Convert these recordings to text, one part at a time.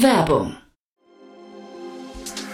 Werbung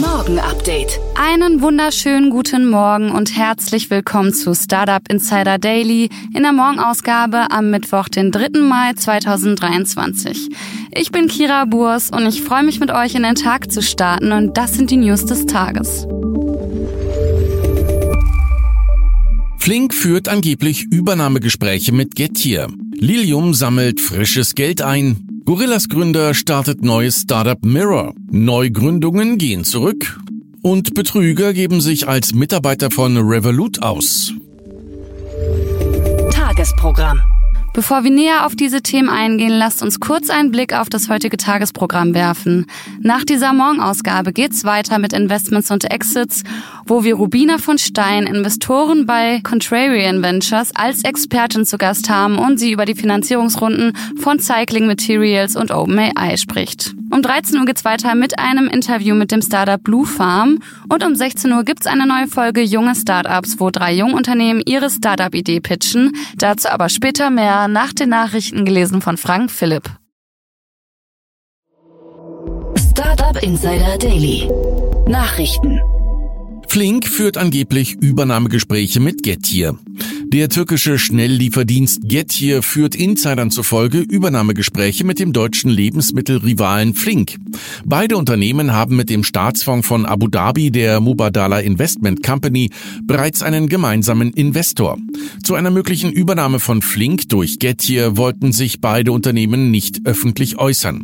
Morgen Update. Einen wunderschönen guten Morgen und herzlich willkommen zu Startup Insider Daily in der Morgenausgabe am Mittwoch, den 3. Mai 2023. Ich bin Kira Burs und ich freue mich mit euch in den Tag zu starten und das sind die News des Tages. Flink führt angeblich Übernahmegespräche mit Getir. Lilium sammelt frisches Geld ein. Gorillas Gründer startet neues Startup Mirror. Neugründungen gehen zurück. Und Betrüger geben sich als Mitarbeiter von Revolut aus. Tagesprogramm. Bevor wir näher auf diese Themen eingehen, lasst uns kurz einen Blick auf das heutige Tagesprogramm werfen. Nach dieser Morgenausgabe geht's weiter mit Investments und Exits, wo wir Rubina von Stein, Investoren bei Contrarian Ventures, als Expertin zu Gast haben und sie über die Finanzierungsrunden von Cycling Materials und OpenAI spricht. Um 13 Uhr geht's weiter mit einem Interview mit dem Startup Blue Farm und um 16 Uhr gibt's eine neue Folge Junge Startups, wo drei Jungunternehmen ihre Startup-Idee pitchen. Dazu aber später mehr nach den Nachrichten gelesen von Frank Philipp. Startup Insider Daily. Nachrichten. Flink führt angeblich Übernahmegespräche mit Getir. Der türkische Schnelllieferdienst Getir führt Insidern zufolge Übernahmegespräche mit dem deutschen Lebensmittelrivalen Flink. Beide Unternehmen haben mit dem Staatsfonds von Abu Dhabi, der Mubadala Investment Company, bereits einen gemeinsamen Investor. Zu einer möglichen Übernahme von Flink durch Getir wollten sich beide Unternehmen nicht öffentlich äußern.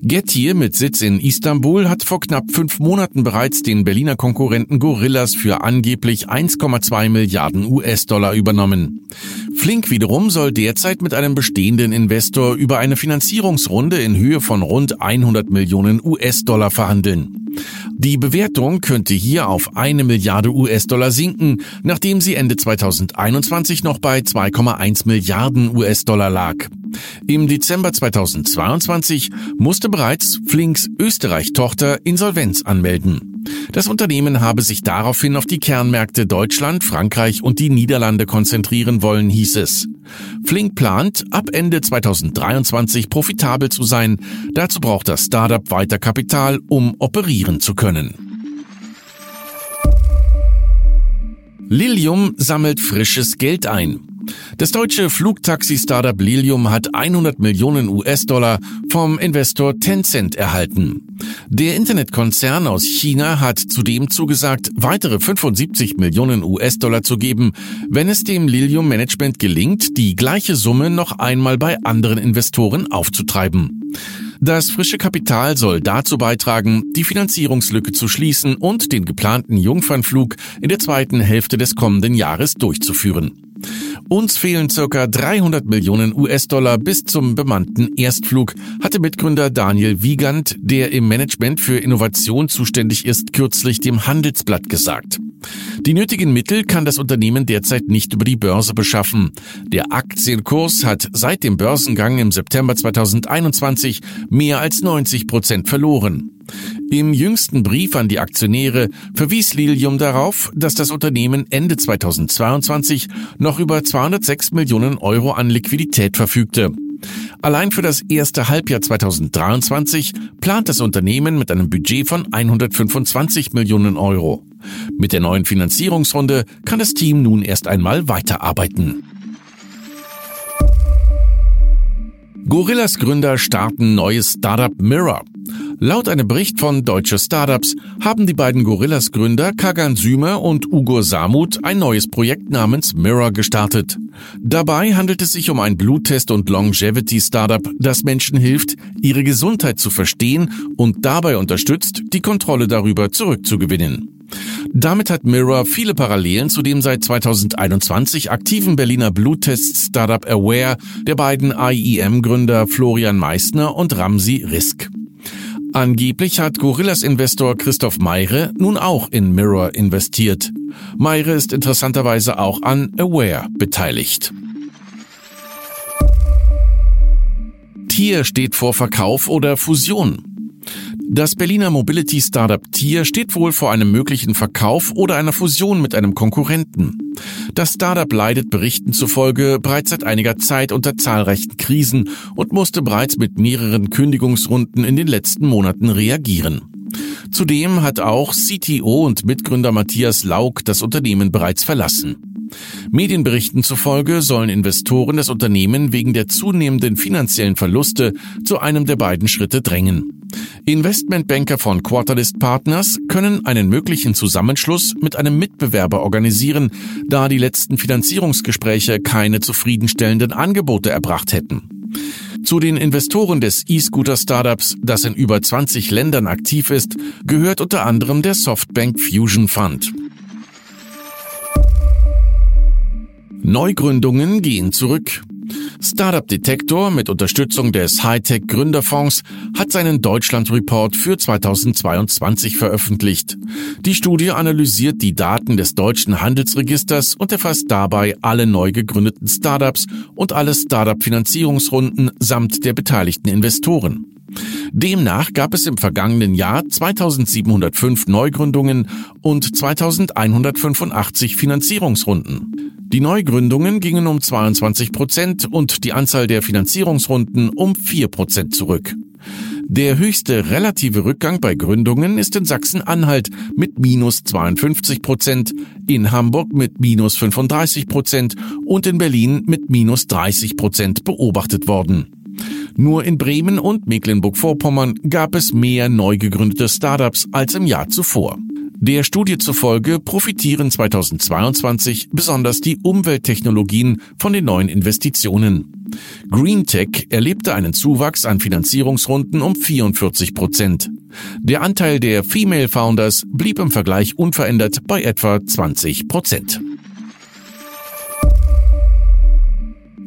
Getir mit Sitz in Istanbul hat vor knapp fünf Monaten bereits den Berliner Konkurrenten Gorillas für angeblich 1,2 Milliarden US-Dollar übernommen übernommen. Flink wiederum soll derzeit mit einem bestehenden Investor über eine Finanzierungsrunde in Höhe von rund 100 Millionen US-Dollar verhandeln. Die Bewertung könnte hier auf eine Milliarde US-Dollar sinken, nachdem sie Ende 2021 noch bei 2,1 Milliarden US-Dollar lag. Im Dezember 2022 musste bereits Flinks Österreich-Tochter Insolvenz anmelden. Das Unternehmen habe sich daraufhin auf die Kernmärkte Deutschland, Frankreich und die Niederlande konzentrieren wollen, hieß es. Flink plant, ab Ende 2023 profitabel zu sein. Dazu braucht das Startup weiter Kapital, um operieren zu können. Lilium sammelt frisches Geld ein. Das deutsche Flugtaxi-Startup Lilium hat 100 Millionen US-Dollar vom Investor Tencent erhalten. Der Internetkonzern aus China hat zudem zugesagt, weitere 75 Millionen US-Dollar zu geben, wenn es dem Lilium Management gelingt, die gleiche Summe noch einmal bei anderen Investoren aufzutreiben. Das frische Kapital soll dazu beitragen, die Finanzierungslücke zu schließen und den geplanten Jungfernflug in der zweiten Hälfte des kommenden Jahres durchzuführen. Uns fehlen circa 300 Millionen US-Dollar bis zum bemannten Erstflug, hatte Mitgründer Daniel Wiegand, der im Management für Innovation zuständig ist, kürzlich dem Handelsblatt gesagt. Die nötigen Mittel kann das Unternehmen derzeit nicht über die Börse beschaffen. Der Aktienkurs hat seit dem Börsengang im September 2021 mehr als 90 Prozent verloren. Im jüngsten Brief an die Aktionäre verwies Lilium darauf, dass das Unternehmen Ende 2022 noch über 206 Millionen Euro an Liquidität verfügte. Allein für das erste Halbjahr 2023 plant das Unternehmen mit einem Budget von 125 Millionen Euro. Mit der neuen Finanzierungsrunde kann das Team nun erst einmal weiterarbeiten. Gorillas Gründer starten neues Startup Mirror. Laut einem Bericht von Deutsche Startups haben die beiden Gorillas Gründer Kagan Sümer und Ugo Samut ein neues Projekt namens Mirror gestartet. Dabei handelt es sich um ein Bluttest- und Longevity-Startup, das Menschen hilft, ihre Gesundheit zu verstehen und dabei unterstützt, die Kontrolle darüber zurückzugewinnen. Damit hat Mirror viele Parallelen zu dem seit 2021 aktiven Berliner Bluttest-Startup Aware der beiden IEM-Gründer Florian Meissner und Ramsi Risk. Angeblich hat Gorillas-Investor Christoph Meire nun auch in Mirror investiert. Meire ist interessanterweise auch an Aware beteiligt. Tier steht vor Verkauf oder Fusion. Das Berliner Mobility Startup Tier steht wohl vor einem möglichen Verkauf oder einer Fusion mit einem Konkurrenten. Das Startup leidet Berichten zufolge bereits seit einiger Zeit unter zahlreichen Krisen und musste bereits mit mehreren Kündigungsrunden in den letzten Monaten reagieren. Zudem hat auch CTO und Mitgründer Matthias Lauk das Unternehmen bereits verlassen. Medienberichten zufolge sollen Investoren das Unternehmen wegen der zunehmenden finanziellen Verluste zu einem der beiden Schritte drängen. Investmentbanker von Quarterlist Partners können einen möglichen Zusammenschluss mit einem Mitbewerber organisieren, da die letzten Finanzierungsgespräche keine zufriedenstellenden Angebote erbracht hätten. Zu den Investoren des E-Scooter-Startups, das in über 20 Ländern aktiv ist, gehört unter anderem der Softbank Fusion Fund. Neugründungen gehen zurück. Startup Detektor mit Unterstützung des Hightech Gründerfonds hat seinen Deutschland Report für 2022 veröffentlicht. Die Studie analysiert die Daten des deutschen Handelsregisters und erfasst dabei alle neu gegründeten Startups und alle Startup Finanzierungsrunden samt der beteiligten Investoren. Demnach gab es im vergangenen Jahr 2705 Neugründungen und 2185 Finanzierungsrunden. Die Neugründungen gingen um 22 Prozent und die Anzahl der Finanzierungsrunden um 4 Prozent zurück. Der höchste relative Rückgang bei Gründungen ist in Sachsen-Anhalt mit minus 52 Prozent, in Hamburg mit minus 35 Prozent und in Berlin mit minus 30 Prozent beobachtet worden. Nur in Bremen und Mecklenburg-Vorpommern gab es mehr neu gegründete Startups als im Jahr zuvor. Der Studie zufolge profitieren 2022 besonders die Umwelttechnologien von den neuen Investitionen. GreenTech erlebte einen Zuwachs an Finanzierungsrunden um 44 Prozent. Der Anteil der Female Founders blieb im Vergleich unverändert bei etwa 20 Prozent.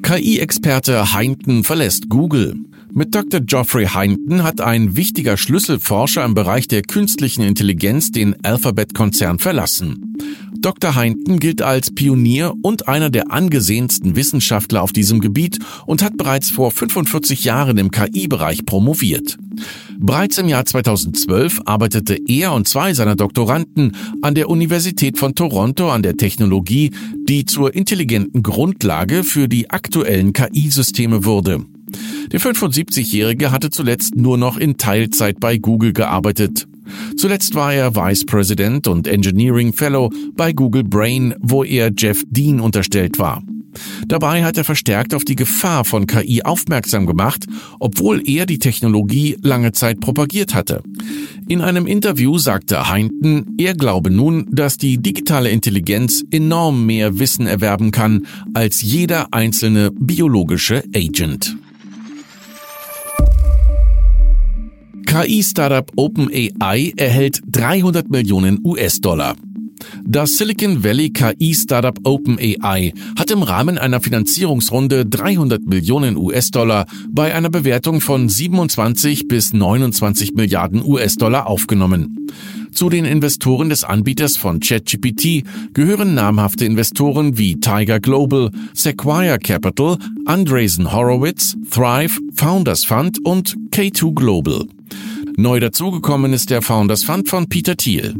KI-Experte Heinten verlässt Google. Mit Dr. Geoffrey Hinton hat ein wichtiger Schlüsselforscher im Bereich der künstlichen Intelligenz den Alphabet-Konzern verlassen. Dr. Hinton gilt als Pionier und einer der angesehensten Wissenschaftler auf diesem Gebiet und hat bereits vor 45 Jahren im KI-Bereich promoviert. Bereits im Jahr 2012 arbeitete er und zwei seiner Doktoranden an der Universität von Toronto an der Technologie, die zur intelligenten Grundlage für die aktuellen KI-Systeme wurde. Der 75-Jährige hatte zuletzt nur noch in Teilzeit bei Google gearbeitet. Zuletzt war er Vice President und Engineering Fellow bei Google Brain, wo er Jeff Dean unterstellt war. Dabei hat er verstärkt auf die Gefahr von KI aufmerksam gemacht, obwohl er die Technologie lange Zeit propagiert hatte. In einem Interview sagte Heinten, er glaube nun, dass die digitale Intelligenz enorm mehr Wissen erwerben kann als jeder einzelne biologische Agent. KI-Startup OpenAI erhält 300 Millionen US-Dollar. Das Silicon Valley KI-Startup OpenAI hat im Rahmen einer Finanzierungsrunde 300 Millionen US-Dollar bei einer Bewertung von 27 bis 29 Milliarden US-Dollar aufgenommen. Zu den Investoren des Anbieters von ChatGPT gehören namhafte Investoren wie Tiger Global, Sequoia Capital, Andreessen Horowitz, Thrive, Founders Fund und K2 Global. Neu dazugekommen ist der Founders Fund von Peter Thiel.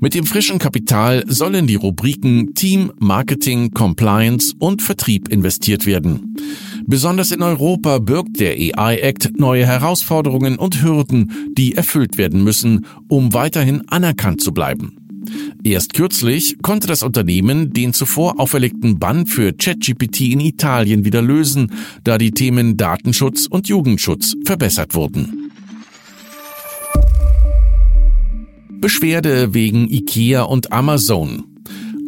Mit dem frischen Kapital sollen die Rubriken Team, Marketing, Compliance und Vertrieb investiert werden. Besonders in Europa birgt der AI Act neue Herausforderungen und Hürden, die erfüllt werden müssen, um weiterhin anerkannt zu bleiben. Erst kürzlich konnte das Unternehmen den zuvor auferlegten Bann für ChatGPT in Italien wieder lösen, da die Themen Datenschutz und Jugendschutz verbessert wurden. Beschwerde wegen IKEA und Amazon.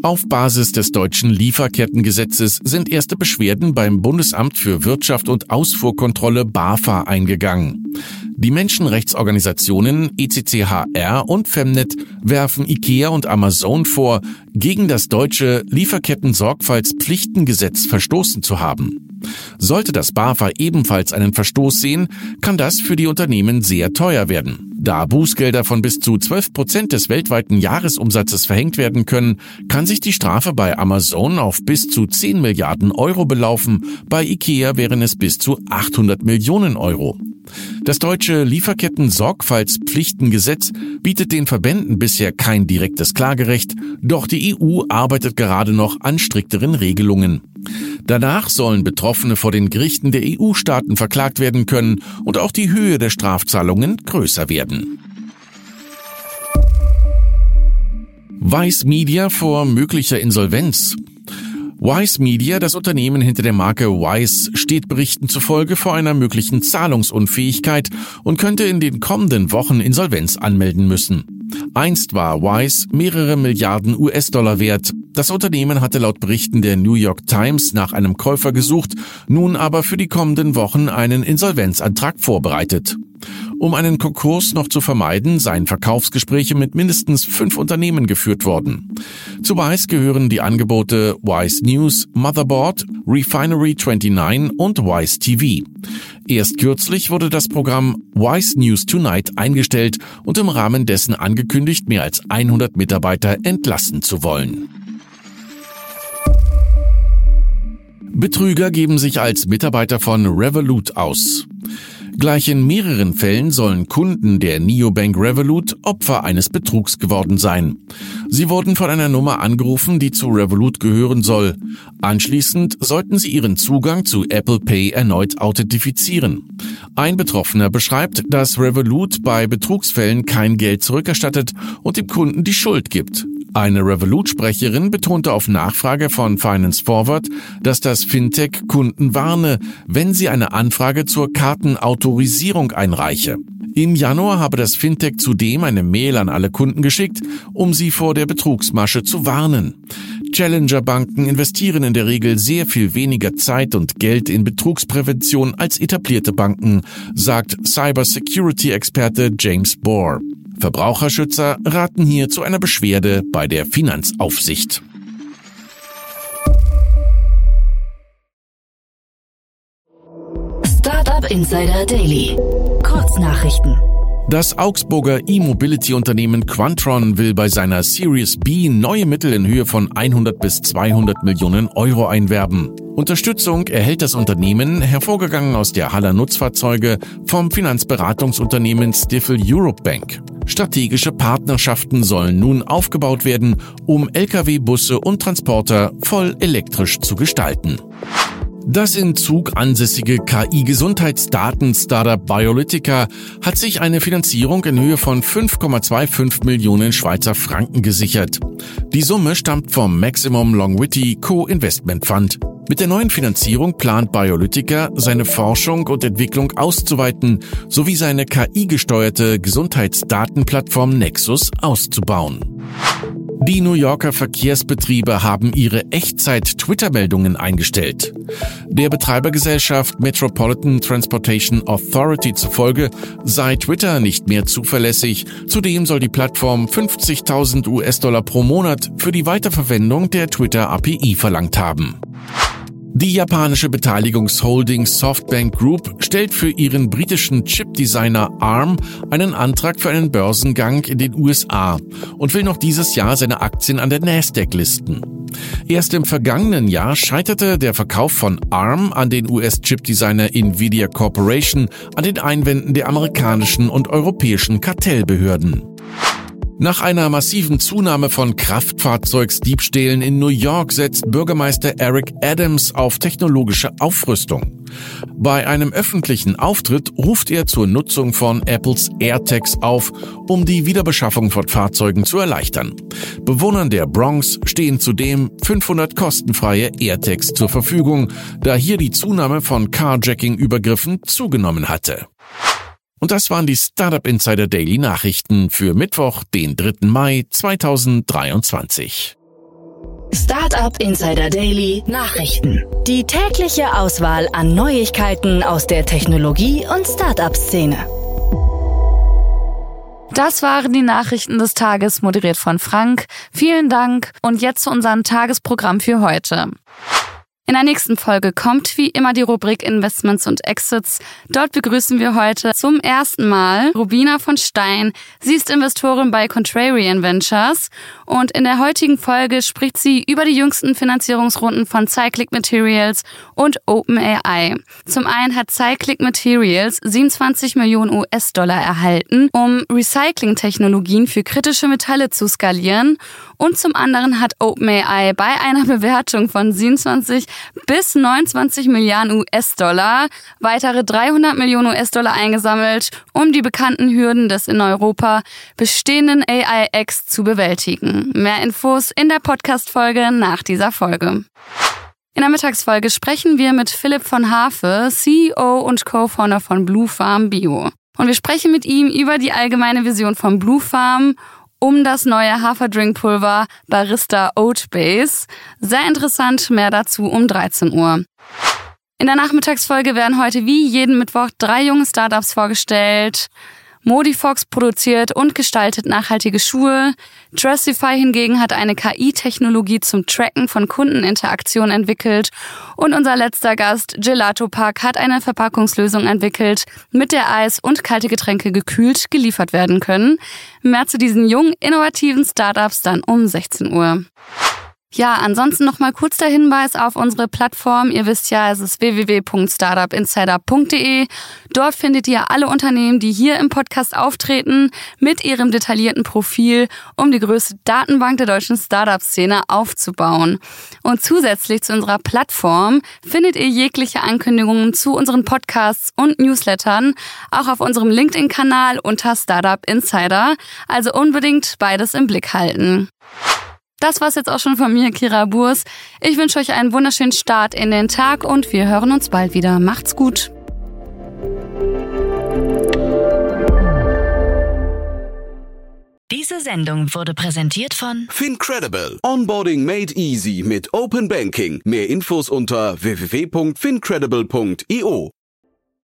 Auf Basis des deutschen Lieferkettengesetzes sind erste Beschwerden beim Bundesamt für Wirtschaft und Ausfuhrkontrolle BAFA eingegangen. Die Menschenrechtsorganisationen ECCHR und Femnet werfen IKEA und Amazon vor, gegen das deutsche Lieferketten-Sorgfaltspflichtengesetz verstoßen zu haben. Sollte das BAFA ebenfalls einen Verstoß sehen, kann das für die Unternehmen sehr teuer werden. Da Bußgelder von bis zu 12 Prozent des weltweiten Jahresumsatzes verhängt werden können, kann sich die Strafe bei Amazon auf bis zu 10 Milliarden Euro belaufen, bei IKEA wären es bis zu 800 Millionen Euro. Das deutsche Lieferketten-Sorgfaltspflichtengesetz bietet den Verbänden bisher kein direktes Klagerecht, doch die EU arbeitet gerade noch an strikteren Regelungen. Danach sollen Betroffene vor den Gerichten der EU-Staaten verklagt werden können und auch die Höhe der Strafzahlungen größer werden. Weiß Media vor möglicher Insolvenz. Wise Media, das Unternehmen hinter der Marke Wise, steht Berichten zufolge vor einer möglichen Zahlungsunfähigkeit und könnte in den kommenden Wochen Insolvenz anmelden müssen. Einst war Wise mehrere Milliarden US-Dollar wert. Das Unternehmen hatte laut Berichten der New York Times nach einem Käufer gesucht, nun aber für die kommenden Wochen einen Insolvenzantrag vorbereitet. Um einen Konkurs noch zu vermeiden, seien Verkaufsgespräche mit mindestens fünf Unternehmen geführt worden. Zu Wise gehören die Angebote Wise News, Motherboard, Refinery 29 und Wise TV. Erst kürzlich wurde das Programm Wise News Tonight eingestellt und im Rahmen dessen angekündigt, mehr als 100 Mitarbeiter entlassen zu wollen. Betrüger geben sich als Mitarbeiter von Revolut aus. Gleich in mehreren Fällen sollen Kunden der Neobank Revolut Opfer eines Betrugs geworden sein. Sie wurden von einer Nummer angerufen, die zu Revolut gehören soll. Anschließend sollten sie ihren Zugang zu Apple Pay erneut authentifizieren. Ein Betroffener beschreibt, dass Revolut bei Betrugsfällen kein Geld zurückerstattet und dem Kunden die Schuld gibt. Eine Revolut-Sprecherin betonte auf Nachfrage von Finance Forward, dass das Fintech Kunden warne, wenn sie eine Anfrage zur Kartenautorisierung einreiche. Im Januar habe das Fintech zudem eine Mail an alle Kunden geschickt, um sie vor der Betrugsmasche zu warnen. Challenger-Banken investieren in der Regel sehr viel weniger Zeit und Geld in Betrugsprävention als etablierte Banken, sagt Cybersecurity-Experte James Bohr. Verbraucherschützer raten hier zu einer Beschwerde bei der Finanzaufsicht. Startup Insider Daily. Kurznachrichten. Das Augsburger E-Mobility-Unternehmen Quantron will bei seiner Series B neue Mittel in Höhe von 100 bis 200 Millionen Euro einwerben. Unterstützung erhält das Unternehmen, hervorgegangen aus der Haller Nutzfahrzeuge, vom Finanzberatungsunternehmen Stifel Europe Bank. Strategische Partnerschaften sollen nun aufgebaut werden, um Lkw, Busse und Transporter voll elektrisch zu gestalten. Das in Zug ansässige KI-Gesundheitsdaten-Startup Biolytica hat sich eine Finanzierung in Höhe von 5,25 Millionen Schweizer Franken gesichert. Die Summe stammt vom Maximum Longwitty Co-Investment Fund. Mit der neuen Finanzierung plant Biolytica, seine Forschung und Entwicklung auszuweiten sowie seine KI-gesteuerte Gesundheitsdatenplattform Nexus auszubauen. Die New Yorker Verkehrsbetriebe haben ihre Echtzeit-Twitter-Meldungen eingestellt. Der Betreibergesellschaft Metropolitan Transportation Authority zufolge sei Twitter nicht mehr zuverlässig. Zudem soll die Plattform 50.000 US-Dollar pro Monat für die Weiterverwendung der Twitter-API verlangt haben. Die japanische Beteiligungsholding Softbank Group stellt für ihren britischen Chipdesigner ARM einen Antrag für einen Börsengang in den USA und will noch dieses Jahr seine Aktien an der Nasdaq listen. Erst im vergangenen Jahr scheiterte der Verkauf von ARM an den US-Chipdesigner Nvidia Corporation an den Einwänden der amerikanischen und europäischen Kartellbehörden. Nach einer massiven Zunahme von Kraftfahrzeugsdiebstählen in New York setzt Bürgermeister Eric Adams auf technologische Aufrüstung. Bei einem öffentlichen Auftritt ruft er zur Nutzung von Apples AirTags auf, um die Wiederbeschaffung von Fahrzeugen zu erleichtern. Bewohnern der Bronx stehen zudem 500 kostenfreie AirTags zur Verfügung, da hier die Zunahme von Carjacking-Übergriffen zugenommen hatte. Und das waren die Startup Insider Daily Nachrichten für Mittwoch, den 3. Mai 2023. Startup Insider Daily Nachrichten. Die tägliche Auswahl an Neuigkeiten aus der Technologie- und Startup-Szene. Das waren die Nachrichten des Tages, moderiert von Frank. Vielen Dank und jetzt zu unserem Tagesprogramm für heute. In der nächsten Folge kommt wie immer die Rubrik Investments und Exits. Dort begrüßen wir heute zum ersten Mal Rubina von Stein. Sie ist Investorin bei Contrarian Ventures und in der heutigen Folge spricht sie über die jüngsten Finanzierungsrunden von Cyclic Materials und OpenAI. Zum einen hat Cyclic Materials 27 Millionen US-Dollar erhalten, um Recycling-Technologien für kritische Metalle zu skalieren und zum anderen hat OpenAI bei einer Bewertung von 27 bis 29 Milliarden US-Dollar weitere 300 Millionen US-Dollar eingesammelt, um die bekannten Hürden des in Europa bestehenden AI-X zu bewältigen. Mehr Infos in der Podcast-Folge nach dieser Folge. In der Mittagsfolge sprechen wir mit Philipp von Hafe, CEO und Co-Founder von Blue Farm Bio. Und wir sprechen mit ihm über die allgemeine Vision von Blue Farm um das neue Haferdrinkpulver Barista Oat Base. Sehr interessant, mehr dazu um 13 Uhr. In der Nachmittagsfolge werden heute wie jeden Mittwoch drei junge Startups vorgestellt. Modifox produziert und gestaltet nachhaltige Schuhe. Dressify hingegen hat eine KI-Technologie zum Tracken von Kundeninteraktionen entwickelt. Und unser letzter Gast, Gelato Park, hat eine Verpackungslösung entwickelt, mit der Eis und kalte Getränke gekühlt geliefert werden können. Mehr zu diesen jungen, innovativen Startups dann um 16 Uhr. Ja, ansonsten nochmal kurz der Hinweis auf unsere Plattform. Ihr wisst ja, es ist www.startupinsider.de. Dort findet ihr alle Unternehmen, die hier im Podcast auftreten, mit ihrem detaillierten Profil, um die größte Datenbank der deutschen Startup-Szene aufzubauen. Und zusätzlich zu unserer Plattform findet ihr jegliche Ankündigungen zu unseren Podcasts und Newslettern auch auf unserem LinkedIn-Kanal unter Startup Insider. Also unbedingt beides im Blick halten. Das war's jetzt auch schon von mir, Kira Burs. Ich wünsche euch einen wunderschönen Start in den Tag und wir hören uns bald wieder. Macht's gut. Diese Sendung wurde präsentiert von Fincredible. Onboarding made easy mit Open Banking. Mehr Infos unter www.fincredible.io.